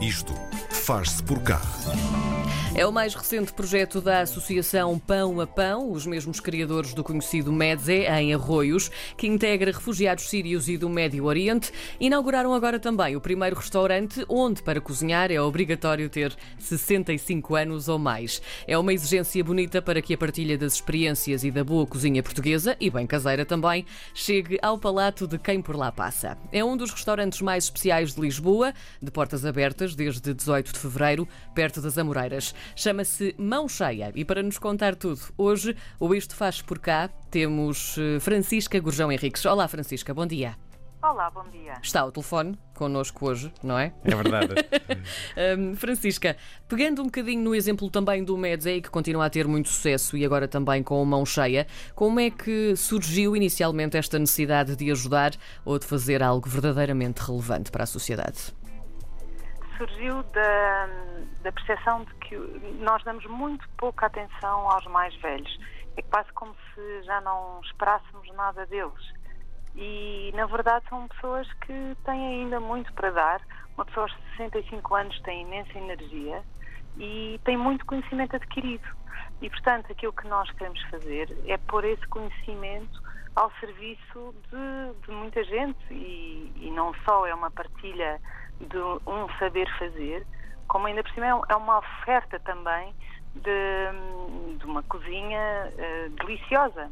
Isto faz-se por cá. É o mais recente projeto da Associação Pão a Pão, os mesmos criadores do conhecido Medze, em Arroios, que integra refugiados sírios e do Médio Oriente. Inauguraram agora também o primeiro restaurante onde, para cozinhar, é obrigatório ter 65 anos ou mais. É uma exigência bonita para que a partilha das experiências e da boa cozinha portuguesa, e bem caseira também, chegue ao palato de quem por lá passa. É um dos restaurantes mais especiais de Lisboa, de portas abertas desde 18 de fevereiro, perto das Amoreiras. Chama-se Mão Cheia e para nos contar tudo, hoje o Isto Faz Por Cá temos eh, Francisca Gurjão Henriques. Olá Francisca, bom dia. Olá, bom dia. Está ao telefone connosco hoje, não é? É verdade. Um, Francisca, pegando um bocadinho no exemplo também do Medzei, que continua a ter muito sucesso e agora também com mão cheia, como é que surgiu inicialmente esta necessidade de ajudar ou de fazer algo verdadeiramente relevante para a sociedade? Surgiu da, da percepção de que nós damos muito pouca atenção aos mais velhos. É quase como se já não esperássemos nada deles. E, na verdade, são pessoas que têm ainda muito para dar. Uma pessoa aos 65 anos tem imensa energia e tem muito conhecimento adquirido. E, portanto, aquilo que nós queremos fazer é pôr esse conhecimento ao serviço de, de muita gente e, e, não só é uma partilha de um saber fazer, como ainda por cima é, é uma oferta também de, de uma cozinha uh, deliciosa.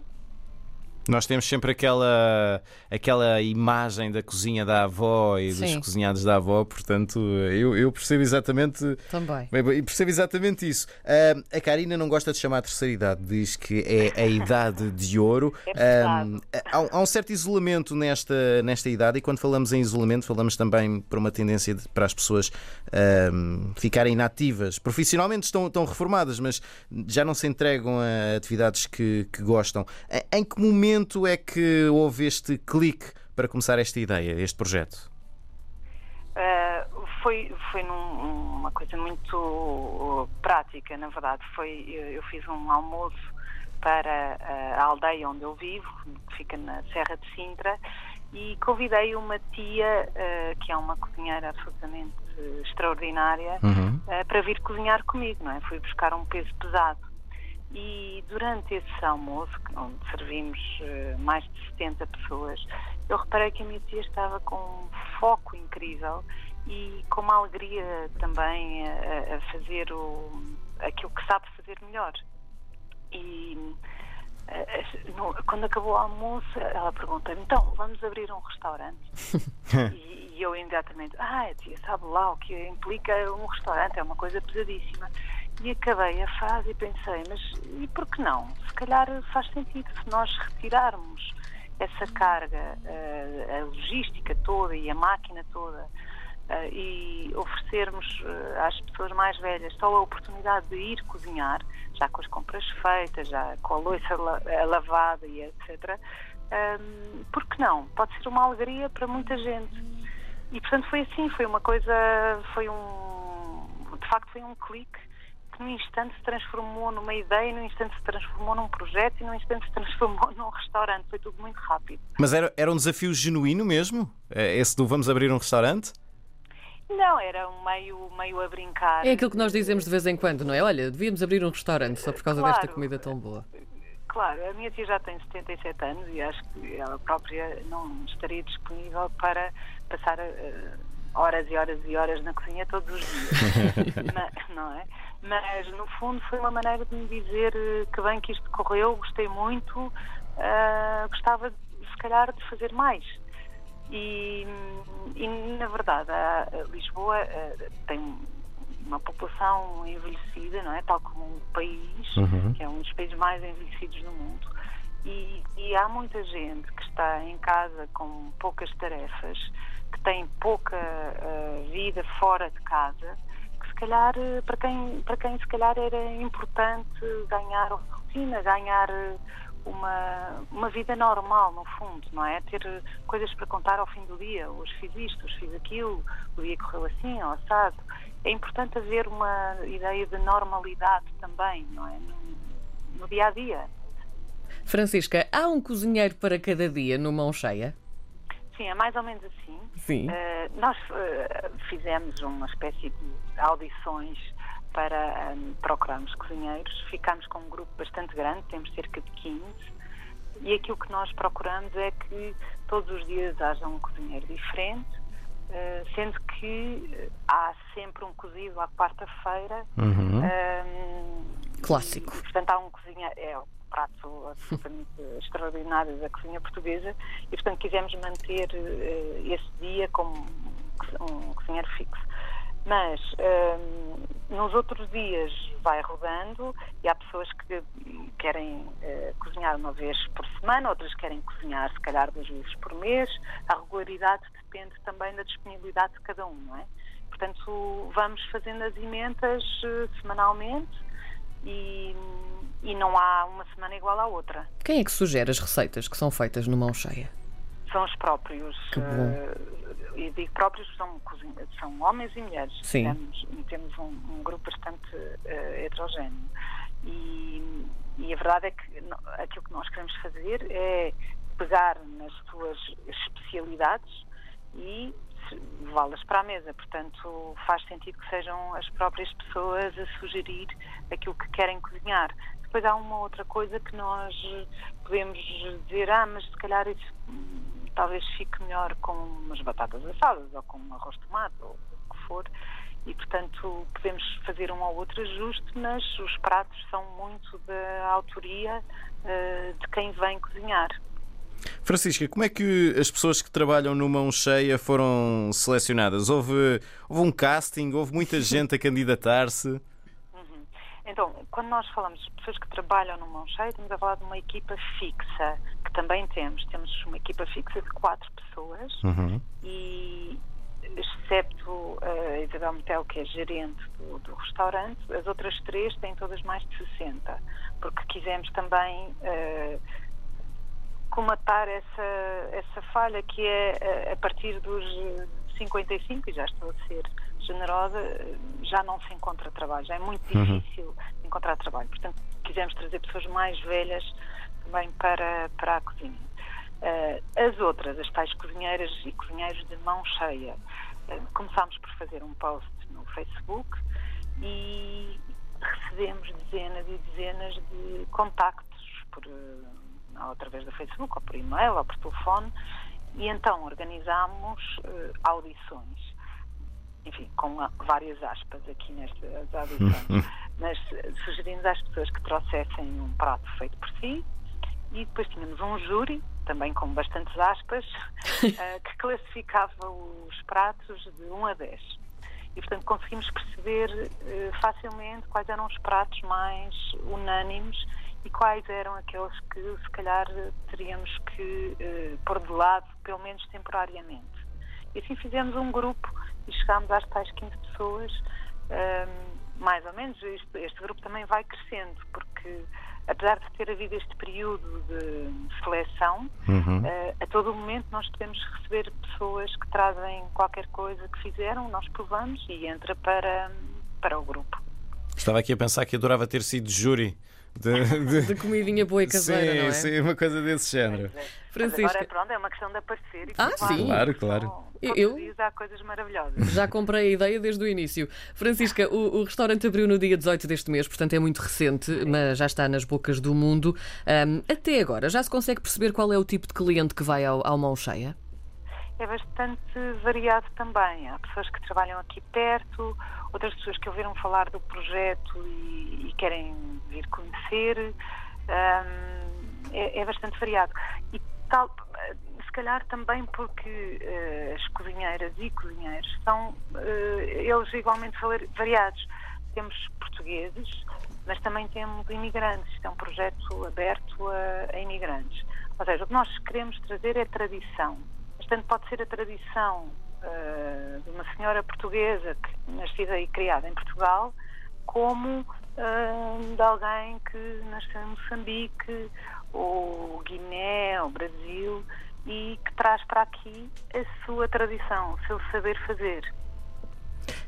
Nós temos sempre aquela, aquela imagem da cozinha da avó e Sim. dos cozinhados da avó, portanto, eu, eu percebo exatamente. Também. Percebo exatamente isso. Ah, a Karina não gosta de chamar a terceira idade, diz que é a idade de ouro. É. Ah, há, um- há um certo isolamento nesta, nesta idade, e quando falamos em isolamento, falamos também por uma tendência de- para as pessoas ah, ficarem inativas. Profissionalmente estão, estão reformadas, mas já não se entregam a atividades que, que gostam. Em que momento é que houve este clique para começar esta ideia, este projeto? Uh, foi foi num- uma coisa muito prática, na verdade. Foi eu, eu fiz um almoço para a aldeia onde eu vivo, que fica na Serra de Sintra, e convidei uma tia uh, que é uma cozinheira absolutamente extraordinária Uhum. uh, para vir cozinhar comigo, não é? Fui buscar um peso pesado. E durante esse almoço, onde servimos uh, mais de 70 pessoas, eu reparei que a minha tia estava com um foco incrível e com uma alegria também a, a fazer o, aquilo que sabe fazer melhor. E eh, no- quando acabou o almoço, ela pergunta-me: então, vamos abrir um restaurante? e, e eu imediatamente: ah, tia, sabe lá o que implica um restaurante? É uma coisa pesadíssima. E acabei a frase e pensei: mas e por que não? Se calhar faz sentido se nós retirarmos essa carga, eh, a logística toda e a máquina toda eh, e oferecermos eh, às pessoas mais velhas só a oportunidade de ir cozinhar, já com as compras feitas, já com a louça la- lavada e etc. Por que não? Pode ser uma alegria para muita gente. E portanto foi assim, foi uma coisa, foi um, de facto foi um clique que num instante se transformou numa ideia, num instante se transformou num projeto e num instante se transformou num restaurante. Foi tudo muito rápido. Mas era, era um desafio genuíno mesmo? Eh, Esse do vamos abrir um restaurante? Não, era um meio, meio a brincar. É aquilo que nós dizemos de vez em quando, não é? Olha, devíamos abrir um restaurante só por causa Claro. desta comida tão boa. Claro, a minha tia já tem 77 anos e acho que ela própria não estaria disponível para passar eh, horas e horas e horas na cozinha todos os dias. Não é? Mas, no fundo, foi uma maneira de me dizer eh, que bem que isto correu, gostei muito, ah, gostava, se calhar, de fazer mais. E, e, na verdade, a, a Lisboa eh, tem uma população envelhecida, não é? Tal como o país, Uhum. que é um dos países mais envelhecidos do mundo. E, e há muita gente que está em casa com poucas tarefas, que tem pouca eh, vida fora de casa, calhar, eh, para quem, para quem se calhar era importante ganhar uma rotina, ganhar eh, uma, uma vida normal, no fundo, não é? Ter eh, coisas para contar ao fim do dia. Hoje fiz isto, hoje fiz aquilo, o dia correu assim, ao assado. É importante haver uma ideia de normalidade também, não é? No, no dia a dia. Francisca, há um cozinheiro para cada dia no Mão Cheia? Sim, é mais ou menos assim. Sim. Uh, nós uh, fizemos uma espécie de audições para um, procurarmos cozinheiros. Ficámos com um grupo bastante grande, temos cerca de 15. E aquilo que nós procuramos é que todos os dias haja um cozinheiro diferente, uh, sendo que há sempre um cozido à quarta-feira. Uhum. Um, Clássico. E, portanto, há um cozinheiro. É, prato absolutamente extraordinário da cozinha portuguesa e, portanto, quisemos manter uh, esse dia como um cozinheiro fixo. Mas um, nos outros dias vai rodando e há pessoas que querem uh, cozinhar uma vez por semana, outras querem cozinhar se calhar duas vezes por mês. A regularidade depende também da disponibilidade de cada um, não é? Portanto, vamos fazendo as emendas semanalmente e, e não há uma semana igual à outra. Quem é que sugere as receitas que são feitas no mão cheia? São os próprios. Que bom. Uh, e digo próprios, são, são homens e mulheres. Sim. Temos, temos um, um grupo bastante uh, heterogéneo. E, e, a verdade é que aquilo que nós queremos fazer é pegar nas suas especialidades e levá-las para a mesa. Portanto, faz sentido que sejam as próprias pessoas a sugerir aquilo que querem cozinhar. Depois há uma outra coisa que nós podemos dizer, ah, mas se calhar isso talvez fique melhor com umas batatas assadas ou com um arroz de tomate ou o que for. E, portanto, podemos fazer um ou outro ajuste, mas os pratos são muito da autoria uh, de quem vem cozinhar. Francisca, como é que as pessoas que trabalham no Mão Cheia foram selecionadas? Houve, houve um casting? Houve muita gente a candidatar-se? Uhum. Então, quando nós falamos de pessoas que trabalham no Mão Cheia, estamos a falar de uma equipa fixa, que também temos. Temos uma equipa fixa de quatro pessoas uhum. e, excepto a Isabel Metel, que é gerente do, do, restaurante, as outras três têm todas mais de 60, porque quisemos também. Uh, comatar essa, essa falha que é eh, a partir dos 55, e já estou a ser generosa, já não se encontra trabalho, já é muito Uhum. difícil encontrar trabalho. Portanto, quisemos trazer pessoas mais velhas também para, para a cozinha. Uh, as outras, as tais cozinheiras e cozinheiros de mão cheia, uh, começámos por fazer um post no Facebook e recebemos dezenas e dezenas de contactos por uh, ou através do Facebook, ou por e-mail, ou por telefone, e então organizámos uh, audições. Enfim, com a, várias aspas aqui nestas audições. Mas uh, sugerimos às pessoas que trouxessem um prato feito por si, e depois tínhamos um júri, também com bastantes aspas, uh, que classificava os pratos de 1 a 10. E, portanto, conseguimos perceber facilmente quais eram os pratos mais unânimes e quais eram aqueles que se calhar teríamos que uh, pôr de lado, pelo menos temporariamente. E assim fizemos um grupo e chegámos às tais 15 pessoas, um, mais ou menos. Este, este, grupo também vai crescendo, porque apesar de ter havido este período de seleção, uhum. uh, a todo momento nós podemos receber pessoas que trazem qualquer coisa que fizeram, nós provamos e entra para, para o grupo. Estava aqui a pensar que adorava ter sido júri de, de... de comidinha boa e caseira, sim, não é? Sim, uma coisa desse género. É. Francisca. Agora, pronto, é uma questão de aparecer. E ah, sim. Claro, claro. Eu... há coisas maravilhosas. Já comprei a ideia desde o início. Francisca, o, o, restaurante abriu no dia 18 deste mês, portanto é muito recente, sim. mas já está nas bocas do mundo. Um, até agora, já se consegue perceber qual é o tipo de cliente que vai ao, ao mão cheia? É bastante variado também. Há pessoas que trabalham aqui perto, outras pessoas que ouviram falar do projeto e, e querem vir conhecer. Um, é, é, bastante variado. E tal, se calhar também porque uh, as cozinheiras e cozinheiros são uh, eles igualmente variados. Temos portugueses, mas também temos imigrantes. Isto é um projeto aberto a, a imigrantes. Ou seja, o que nós queremos trazer é tradição Portanto, pode ser a tradição uh, de uma senhora portuguesa que, nascida e criada em Portugal, como uh, de alguém que nasceu em Moçambique, ou Guiné, ou Brasil, e que traz para aqui a sua tradição, o seu saber fazer.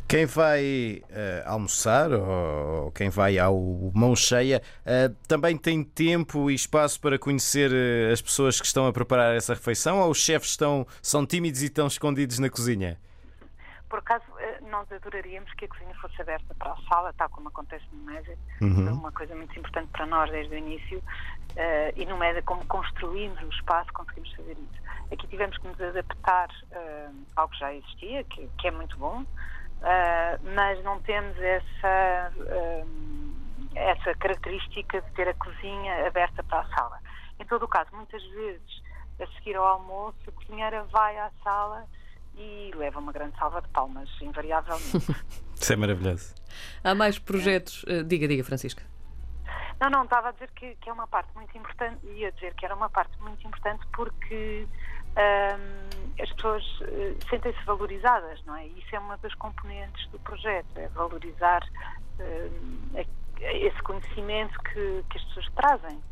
Quem vai uh, almoçar ou quem vai ao mão cheia uh, também tem tempo e espaço para conhecer uh, as pessoas que estão a preparar essa refeição ou os chefes estão, são tímidos e estão escondidos na cozinha? Por acaso, nós adoraríamos que a cozinha fosse aberta para a sala, tal como acontece no MESA. Uhum. Uma coisa muito importante para nós desde o início. e no MESA, como construímos o espaço, conseguimos fazer isso. Aqui tivemos que nos adaptar ao que já existia, que, que é muito bom. Uh, mas não temos essa, uh, essa característica de ter a cozinha aberta para a sala. Em todo o caso, muitas vezes, a seguir ao almoço, a cozinheira vai à sala e leva uma grande salva de palmas, invariavelmente. Isso é maravilhoso. Há mais projetos. Uh, diga, diga, Francisca. Não, não, estava a dizer que, que é uma parte muito importante, ia dizer que era uma parte muito importante porque as pessoas uh, sentem-se valorizadas, não é? Isso é uma das componentes do projeto, é valorizar uh, esse conhecimento que, que as pessoas trazem.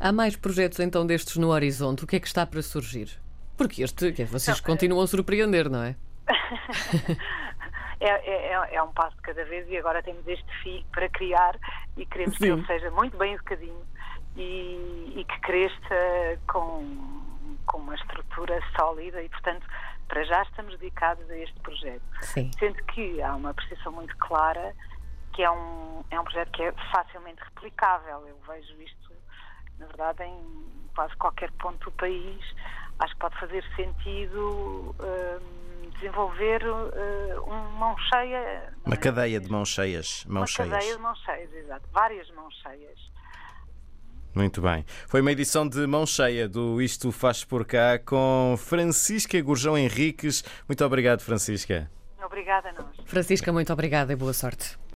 Há mais projetos então destes no horizonte? O que é que está para surgir? Porque este, vocês não, continuam a surpreender, não é? é, é, é, um passo de cada vez e agora temos este FI para criar e queremos Sim. que ele seja muito bem educadinho e, e que cresça com com uma estrutura sólida e, portanto, para já estamos dedicados a este projeto. Sim. Sendo que há uma percepção muito clara que é um, é um projeto que é facilmente replicável. Eu vejo isto, na verdade, em quase qualquer ponto do país. Acho que pode fazer sentido uh, desenvolver uh, uma mão cheia. Uma é? cadeia de mãos cheias. Mãos uma cheias. cadeia de mãos cheias, exato. Várias mãos cheias. Muito bem. Foi uma edição de mão cheia do Isto Faz Por Cá com Francisca Gurjão Henriques. Muito obrigado, Francisca. Obrigada a nós. Francisca, muito obrigada e boa sorte.